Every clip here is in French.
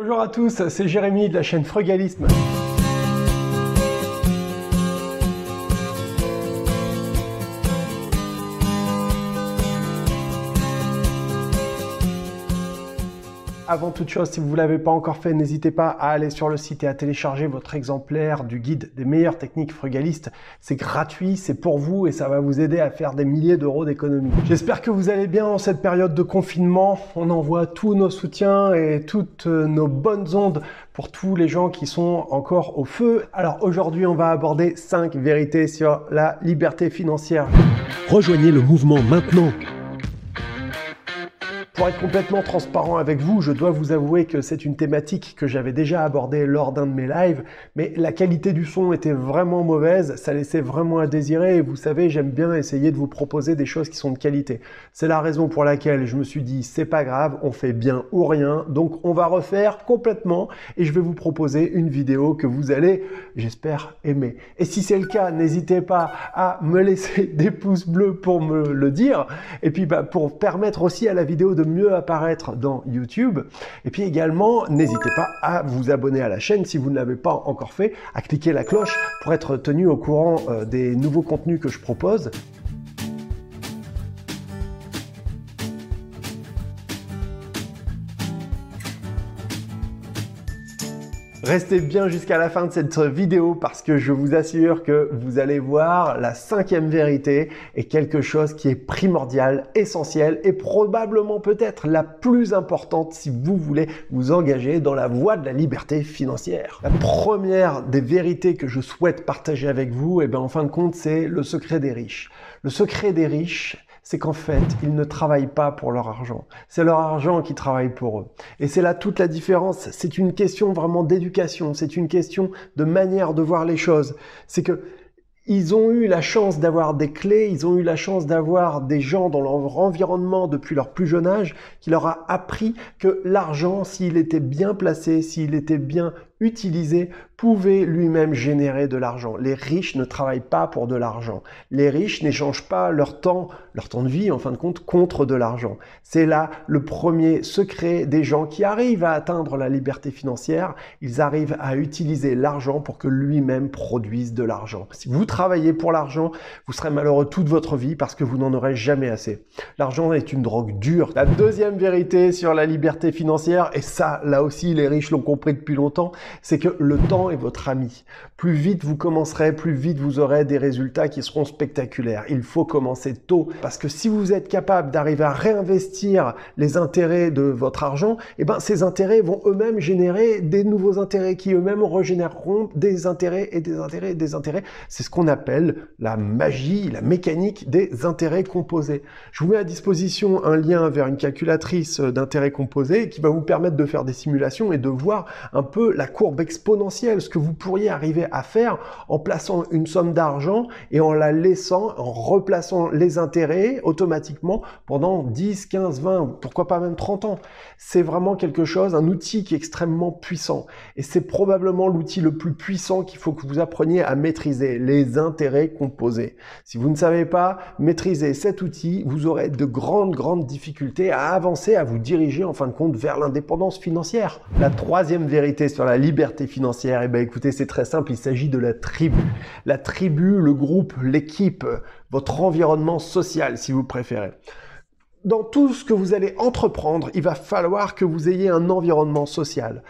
Bonjour à tous, c'est Jérémy de la chaîne Frugalisme. Avant toute chose, si vous ne l'avez pas encore fait, n'hésitez pas à aller sur le site et à télécharger votre exemplaire du guide des meilleures techniques frugalistes. C'est gratuit, c'est pour vous et ça va vous aider à faire des milliers d'euros d'économies. J'espère que vous allez bien en cette période de confinement. On envoie tous nos soutiens et toutes nos bonnes ondes pour tous les gens qui sont encore au feu. Alors aujourd'hui, on va aborder 5 vérités sur la liberté financière. Rejoignez le mouvement maintenant pour être complètement transparent avec vous, je dois vous avouer que c'est une thématique que j'avais déjà abordée lors d'un de mes lives, mais la qualité du son était vraiment mauvaise, ça laissait vraiment à désirer, et vous savez, j'aime bien essayer de vous proposer des choses qui sont de qualité. C'est la raison pour laquelle je me suis dit, c'est pas grave, on fait bien ou rien, donc on va refaire complètement, et je vais vous proposer une vidéo que vous allez, j'espère, aimer. Et si c'est le cas, n'hésitez pas à me laisser des pouces bleus pour me le dire, et puis bah, pour permettre aussi à la vidéo de mieux apparaître dans YouTube. Et puis également, n'hésitez pas à vous abonner à la chaîne si vous ne l'avez pas encore fait, à cliquer la cloche pour être tenu au courant euh, des nouveaux contenus que je propose. Restez bien jusqu'à la fin de cette vidéo parce que je vous assure que vous allez voir la cinquième vérité est quelque chose qui est primordial, essentiel et probablement peut-être la plus importante si vous voulez vous engager dans la voie de la liberté financière. La première des vérités que je souhaite partager avec vous, et eh bien en fin de compte, c'est le secret des riches. Le secret des riches, c'est qu'en fait, ils ne travaillent pas pour leur argent. C'est leur argent qui travaille pour eux. Et c'est là toute la différence. C'est une question vraiment d'éducation. C'est une question de manière de voir les choses. C'est que ils ont eu la chance d'avoir des clés, ils ont eu la chance d'avoir des gens dans leur environnement depuis leur plus jeune âge qui leur a appris que l'argent, s'il était bien placé, s'il était bien utilisé pouvait lui-même générer de l'argent. Les riches ne travaillent pas pour de l'argent. Les riches n'échangent pas leur temps, leur temps de vie en fin de compte, contre de l'argent. C'est là le premier secret des gens qui arrivent à atteindre la liberté financière. Ils arrivent à utiliser l'argent pour que lui-même produise de l'argent. Si vous travaillez pour l'argent, vous serez malheureux toute votre vie parce que vous n'en aurez jamais assez. L'argent est une drogue dure. La deuxième vérité sur la liberté financière, et ça, là aussi, les riches l'ont compris depuis longtemps, c'est que le temps est votre ami. Plus vite vous commencerez, plus vite vous aurez des résultats qui seront spectaculaires. Il faut commencer tôt parce que si vous êtes capable d'arriver à réinvestir les intérêts de votre argent, eh ben ces intérêts vont eux-mêmes générer des nouveaux intérêts qui eux-mêmes régénéreront des intérêts et des intérêts et des intérêts. C'est ce qu'on appelle la magie, la mécanique des intérêts composés. Je vous mets à disposition un lien vers une calculatrice d'intérêts composés qui va vous permettre de faire des simulations et de voir un peu la courbe exponentielle, ce que vous pourriez arriver à faire en plaçant une somme d'argent et en la laissant, en replaçant les intérêts automatiquement pendant 10, 15, 20, pourquoi pas même 30 ans. C'est vraiment quelque chose, un outil qui est extrêmement puissant. Et c'est probablement l'outil le plus puissant qu'il faut que vous appreniez à maîtriser, les intérêts composés. Si vous ne savez pas maîtriser cet outil, vous aurez de grandes, grandes difficultés à avancer, à vous diriger en fin de compte vers l'indépendance financière. La troisième vérité sur la liberté financière Eh bien écoutez, c'est très simple, il s'agit de la tribu. La tribu, le groupe, l'équipe, votre environnement social si vous préférez dans tout ce que vous allez entreprendre, il va falloir que vous ayez un environnement social.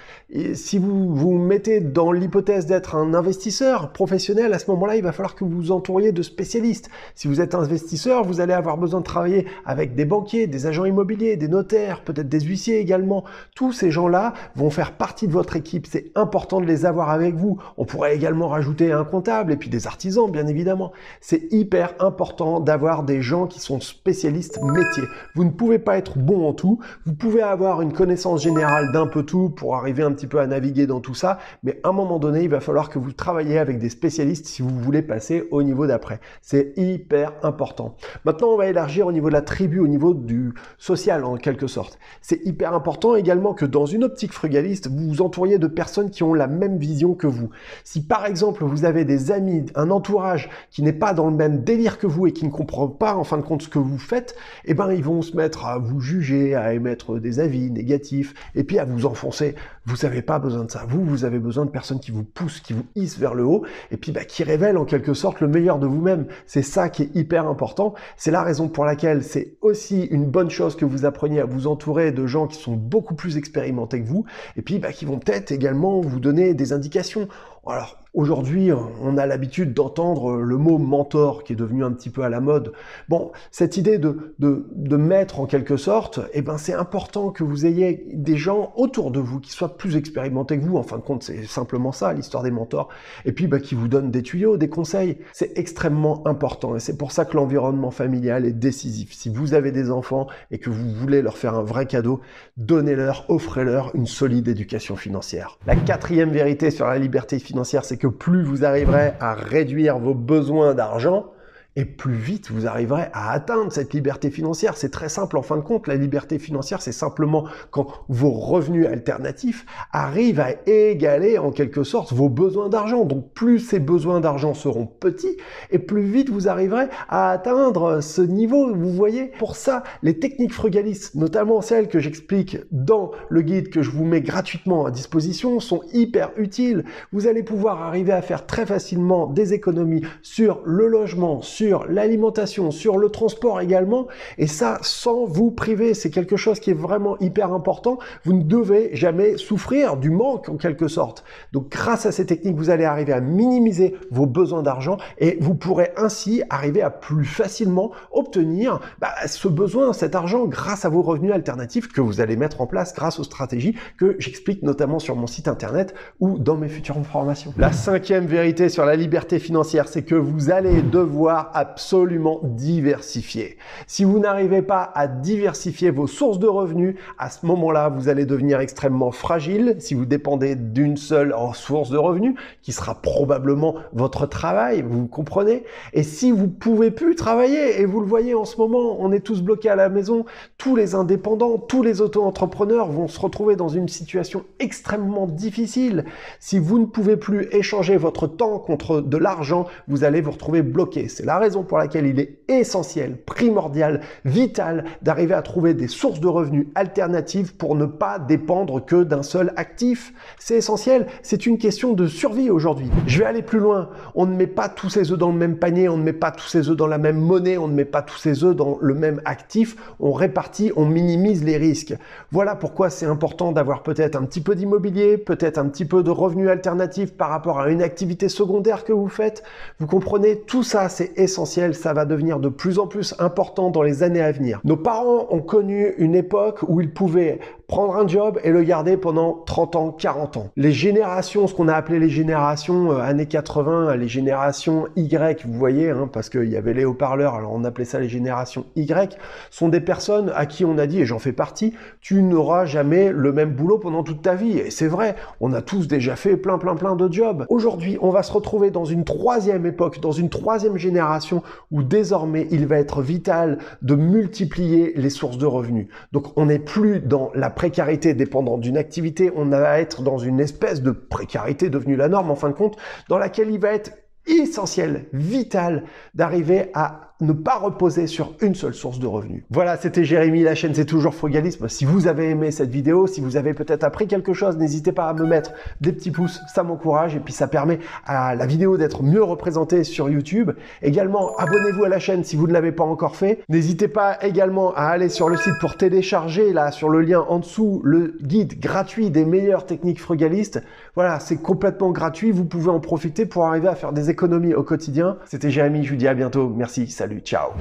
Si vous vous mettez dans l'hypothèse d'être un investisseur professionnel, à ce moment-là, il va falloir que vous vous entouriez de spécialistes. Si vous êtes investisseur, vous allez avoir besoin de travailler avec des banquiers, des agents immobiliers, des notaires, peut-être des huissiers également. Tous ces gens-là vont faire partie de votre équipe. C'est important de les avoir avec vous. On pourrait également rajouter un comptable et puis des artisans, bien évidemment. C'est hyper important d'avoir des gens qui sont spécialistes métiers. Vous ne pouvez pas être bon en tout. Vous pouvez avoir une connaissance générale d'un peu tout pour arriver un petit peu à naviguer dans tout ça. Mais à un moment donné, il va falloir que vous travailliez avec des spécialistes si vous voulez passer au niveau d'après. C'est hyper important. Maintenant, on va élargir au niveau de la tribu, au niveau du social en quelque sorte. C'est hyper important également que dans une optique frugaliste, vous vous entouriez de personnes qui ont la même vision que vous. Si par exemple vous avez des amis, un entourage qui n'est pas dans le même délire que vous et qui ne comprend pas en fin de compte ce que vous faites, eh ben vont se mettre à vous juger, à émettre des avis négatifs, et puis à vous enfoncer Vous n'avez pas besoin de ça. Vous, vous avez besoin de personnes qui vous poussent, qui vous hissent vers le haut et puis bah, qui révèlent en quelque sorte le meilleur de vous-même. C'est ça qui est hyper important. C'est la raison pour laquelle c'est aussi une bonne chose que vous appreniez à vous entourer de gens qui sont beaucoup plus expérimentés que vous et puis bah, qui vont peut-être également vous donner des indications. Alors, Aujourd'hui, on a l'habitude d'entendre le mot mentor qui est devenu un petit peu à la mode. Bon, cette idée de, de, de mettre en quelque sorte, eh ben, c'est important que vous ayez des gens autour de vous qui soient plus expérimentés que vous. En fin de compte, c'est simplement ça, l'histoire des mentors. Et puis, bah, qui vous donnent des tuyaux, des conseils. C'est extrêmement important. Et c'est pour ça que l'environnement familial est décisif. Si vous avez des enfants et que vous voulez leur faire un vrai cadeau, donnez-leur, offrez-leur une solide éducation financière. La quatrième vérité sur la liberté financière, c'est que plus vous arriverez à réduire vos besoins d'argent, et plus vite vous arriverez à atteindre cette liberté financière. C'est très simple en fin de compte. La liberté financière, c'est simplement quand vos revenus alternatifs arrivent à égaler en quelque sorte vos besoins d'argent. Donc plus ces besoins d'argent seront petits et plus vite vous arriverez à atteindre ce niveau. Vous voyez, pour ça, les techniques frugalistes, notamment celles que j'explique dans le guide que je vous mets gratuitement à disposition, sont hyper utiles. Vous allez pouvoir arriver à faire très facilement des économies sur le logement, l'alimentation, sur le transport également, et ça sans vous priver. C'est quelque chose qui est vraiment hyper important. Vous ne devez jamais souffrir du manque en quelque sorte. Donc grâce à ces techniques, vous allez arriver à minimiser vos besoins d'argent et vous pourrez ainsi arriver à plus facilement obtenir bah, ce besoin, cet argent grâce à vos revenus alternatifs que vous allez mettre en place grâce aux stratégies que j'explique notamment sur mon site internet ou dans mes futures formations. La cinquième vérité sur la liberté financière, c'est que vous allez devoir absolument diversifier. Si vous n'arrivez pas à diversifier vos sources de revenus, à ce moment-là, vous allez devenir extrêmement fragile si vous dépendez d'une seule source de revenus, qui sera probablement votre travail, vous comprenez? Et si vous pouvez plus travailler, et vous le voyez en ce moment, on est tous bloqués à la maison, tous les indépendants, tous les auto-entrepreneurs vont se retrouver dans une situation extrêmement difficile. Si vous ne pouvez plus échanger votre temps contre de l'argent, vous allez vous retrouver bloqué. C'est raison pour laquelle il est essentiel, primordial, vital d'arriver à trouver des sources de revenus alternatives pour ne pas dépendre que d'un seul actif. C'est essentiel, c'est une question de survie aujourd'hui. Je vais aller plus loin. On ne met pas tous ses œufs dans le même panier, on ne met pas tous ses œufs dans la même monnaie, on ne met pas tous ses œufs dans le même actif. On répartit, on minimise les risques. Voilà pourquoi c'est important d'avoir peut-être un petit peu d'immobilier, peut-être un petit peu de revenus alternatifs par rapport à une activité secondaire que vous faites. Vous comprenez, tout ça c'est essentiel ça va devenir de plus en plus important dans les années à venir. Nos parents ont connu une époque où ils pouvaient prendre un job et le garder pendant 30 ans, 40 ans. Les générations, ce qu'on a appelé les générations euh, années 80, les générations Y, vous voyez, hein, parce qu'il y avait les haut-parleurs, alors on appelait ça les générations Y, sont des personnes à qui on a dit, et j'en fais partie, tu n'auras jamais le même boulot pendant toute ta vie. Et c'est vrai, on a tous déjà fait plein, plein, plein de jobs. Aujourd'hui, on va se retrouver dans une troisième époque, dans une troisième génération où désormais il va être vital de multiplier les sources de revenus. Donc on n'est plus dans la précarité dépendant d'une activité, on va être dans une espèce de précarité devenue la norme en fin de compte, dans laquelle il va être essentiel, vital d'arriver à ne pas reposer sur une seule source de revenus. Voilà, c'était Jérémy, la chaîne c'est toujours frugalisme. Si vous avez aimé cette vidéo, si vous avez peut-être appris quelque chose, n'hésitez pas à me mettre des petits pouces, ça m'encourage et puis ça permet à la vidéo d'être mieux représentée sur YouTube. Également, abonnez-vous à la chaîne si vous ne l'avez pas encore fait. N'hésitez pas également à aller sur le site pour télécharger là sur le lien en dessous le guide gratuit des meilleures techniques frugalistes. Voilà, c'est complètement gratuit, vous pouvez en profiter pour arriver à faire des économies au quotidien. C'était Jérémy, je vous dis à bientôt. Merci, salut. Ciao